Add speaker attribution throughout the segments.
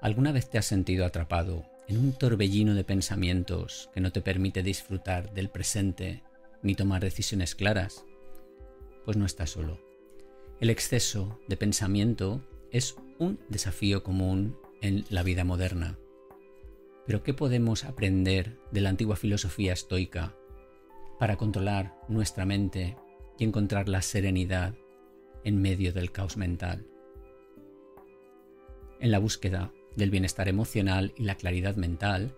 Speaker 1: ¿Alguna vez te has sentido atrapado en un torbellino de pensamientos que no te permite disfrutar del presente ni tomar decisiones claras? Pues no estás solo. El exceso de pensamiento es un desafío común en la vida moderna. Pero ¿qué podemos aprender de la antigua filosofía estoica para controlar nuestra mente y encontrar la serenidad en medio del caos mental? En la búsqueda del bienestar emocional y la claridad mental,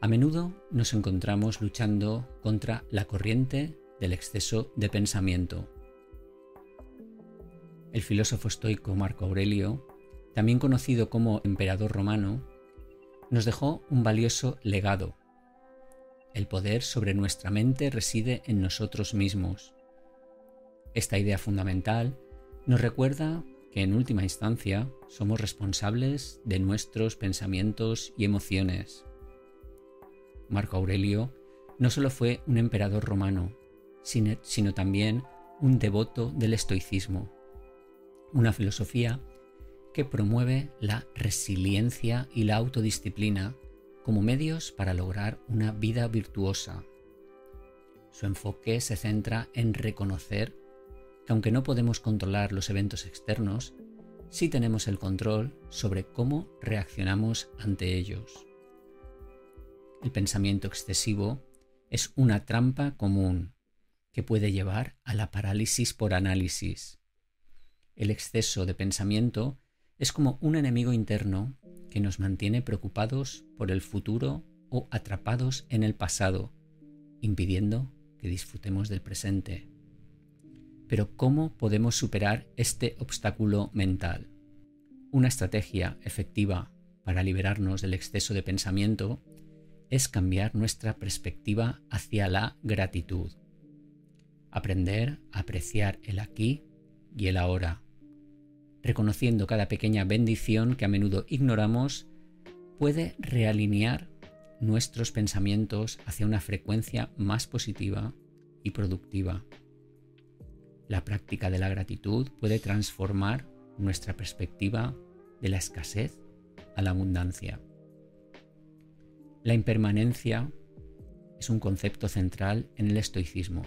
Speaker 1: a menudo nos encontramos luchando contra la corriente del exceso de pensamiento. El filósofo estoico Marco Aurelio, también conocido como emperador romano, nos dejó un valioso legado. El poder sobre nuestra mente reside en nosotros mismos. Esta idea fundamental nos recuerda que en última instancia somos responsables de nuestros pensamientos y emociones. Marco Aurelio no solo fue un emperador romano, sino, también un devoto del estoicismo, una filosofía que promueve la resiliencia y la autodisciplina como medios para lograr una vida virtuosa. Su enfoque se centra en reconocer que aunque no podemos controlar los eventos externos, sí tenemos el control sobre cómo reaccionamos ante ellos. El pensamiento excesivo es una trampa común que puede llevar a la parálisis por análisis. El exceso de pensamiento es como un enemigo interno que nos mantiene preocupados por el futuro o atrapados en el pasado, impidiendo que disfrutemos del presente. Pero ¿cómo podemos superar este obstáculo mental? Una estrategia efectiva para liberarnos del exceso de pensamiento es cambiar nuestra perspectiva hacia la gratitud. Aprender a apreciar el aquí y el ahora. Reconociendo cada pequeña bendición que a menudo ignoramos, puede realinear nuestros pensamientos hacia una frecuencia más positiva y productiva. La práctica de la gratitud puede transformar nuestra perspectiva de la escasez a la abundancia. La impermanencia es un concepto central en el estoicismo.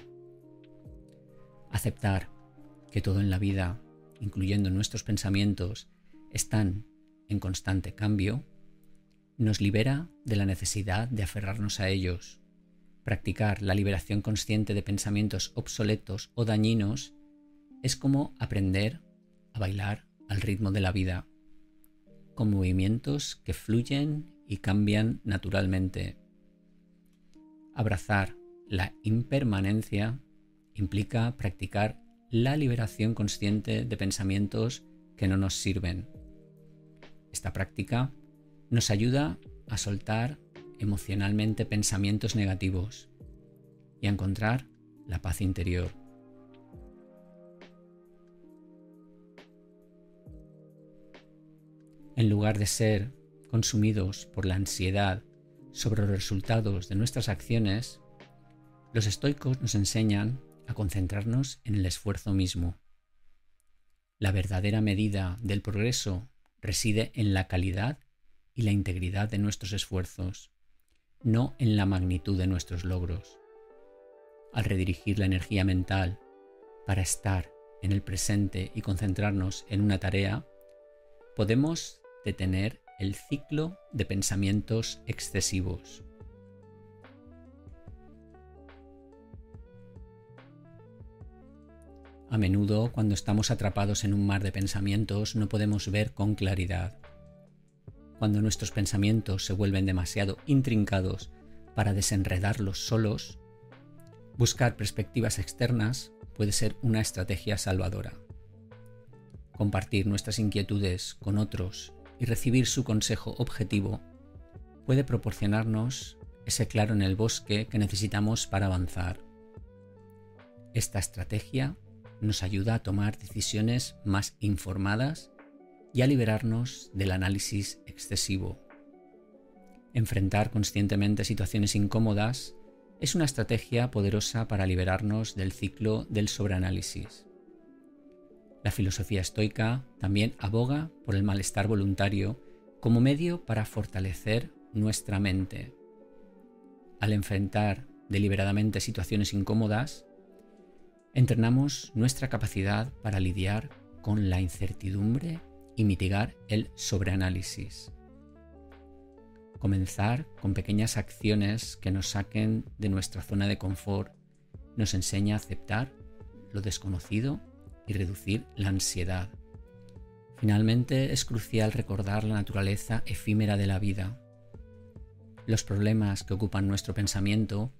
Speaker 1: Aceptar que todo en la vida, incluyendo nuestros pensamientos, están en constante cambio, nos libera de la necesidad de aferrarnos a ellos. Practicar la liberación consciente de pensamientos obsoletos o dañinos es como aprender a bailar al ritmo de la vida, con movimientos que fluyen y cambian naturalmente. Abrazar la impermanencia implica practicar la liberación consciente de pensamientos que no nos sirven. Esta práctica nos ayuda a soltar emocionalmente pensamientos negativos y a encontrar la paz interior. En lugar de ser consumidos por la ansiedad sobre los resultados de nuestras acciones, los estoicos nos enseñan a concentrarnos en el esfuerzo mismo. La verdadera medida del progreso reside en la calidad y la integridad de nuestros esfuerzos, no en la magnitud de nuestros logros. Al redirigir la energía mental para estar en el presente y concentrarnos en una tarea, podemos detener el ciclo de pensamientos excesivos. A menudo, cuando estamos atrapados en un mar de pensamientos, no podemos ver con claridad. Cuando nuestros pensamientos se vuelven demasiado intrincados para desenredarlos solos, buscar perspectivas externas puede ser una estrategia salvadora. Compartir nuestras inquietudes con otros y recibir su consejo objetivo puede proporcionarnos ese claro en el bosque que necesitamos para avanzar. Esta estrategia nos ayuda a tomar decisiones más informadas y a liberarnos del análisis excesivo. Enfrentar conscientemente situaciones incómodas es una estrategia poderosa para liberarnos del ciclo del sobreanálisis. La filosofía estoica también aboga por el malestar voluntario como medio para fortalecer nuestra mente. Al enfrentar deliberadamente situaciones incómodas, entrenamos nuestra capacidad para lidiar con la incertidumbre y mitigar el sobreanálisis. Comenzar con pequeñas acciones que nos saquen de nuestra zona de confort nos enseña a aceptar lo desconocido y reducir la ansiedad. Finalmente es crucial recordar la naturaleza efímera de la vida. Los problemas que ocupan nuestro pensamiento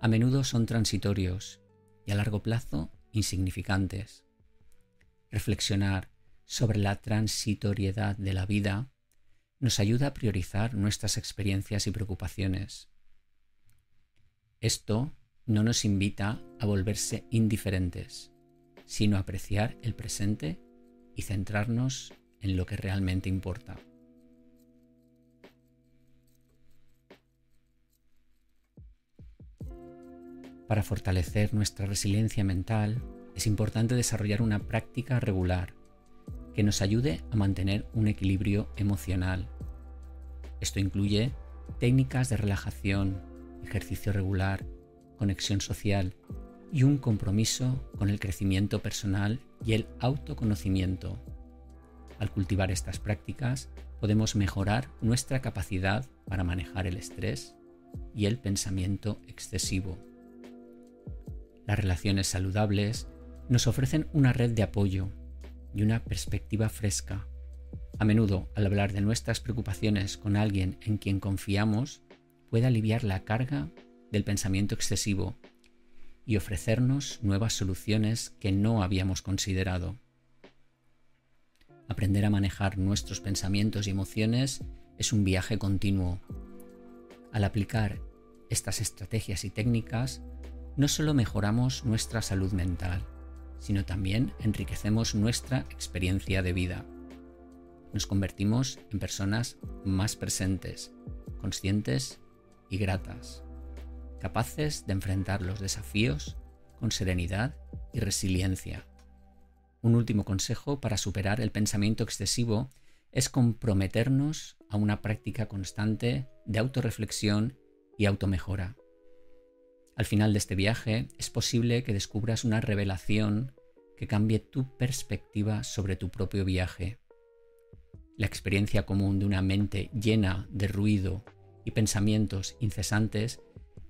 Speaker 1: a menudo son transitorios y a largo plazo insignificantes. Reflexionar sobre la transitoriedad de la vida nos ayuda a priorizar nuestras experiencias y preocupaciones. Esto no nos invita a volverse indiferentes, sino a apreciar el presente y centrarnos en lo que realmente importa. Para fortalecer nuestra resiliencia mental es importante desarrollar una práctica regular que nos ayude a mantener un equilibrio emocional. Esto incluye técnicas de relajación, ejercicio regular, conexión social y un compromiso con el crecimiento personal y el autoconocimiento. Al cultivar estas prácticas podemos mejorar nuestra capacidad para manejar el estrés y el pensamiento excesivo. Las relaciones saludables nos ofrecen una red de apoyo y una perspectiva fresca. A menudo, al hablar de nuestras preocupaciones con alguien en quien confiamos, puede aliviar la carga del pensamiento excesivo y ofrecernos nuevas soluciones que no habíamos considerado. Aprender a manejar nuestros pensamientos y emociones es un viaje continuo. Al aplicar estas estrategias y técnicas, no solo mejoramos nuestra salud mental, sino también enriquecemos nuestra experiencia de vida. Nos convertimos en personas más presentes, conscientes y gratas, capaces de enfrentar los desafíos con serenidad y resiliencia. Un último consejo para superar el pensamiento excesivo es comprometernos a una práctica constante de autorreflexión y automejora. Al final de este viaje es posible que descubras una revelación que cambie tu perspectiva sobre tu propio viaje. La experiencia común de una mente llena de ruido y pensamientos incesantes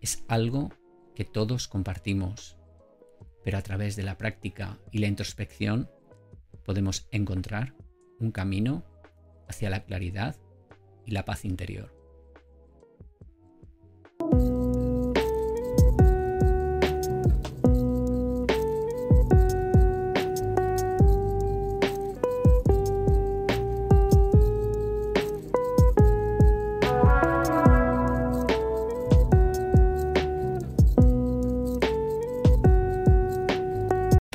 Speaker 1: es algo que todos compartimos, pero a través de la práctica y la introspección podemos encontrar un camino hacia la claridad y la paz interior.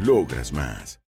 Speaker 2: Logras más.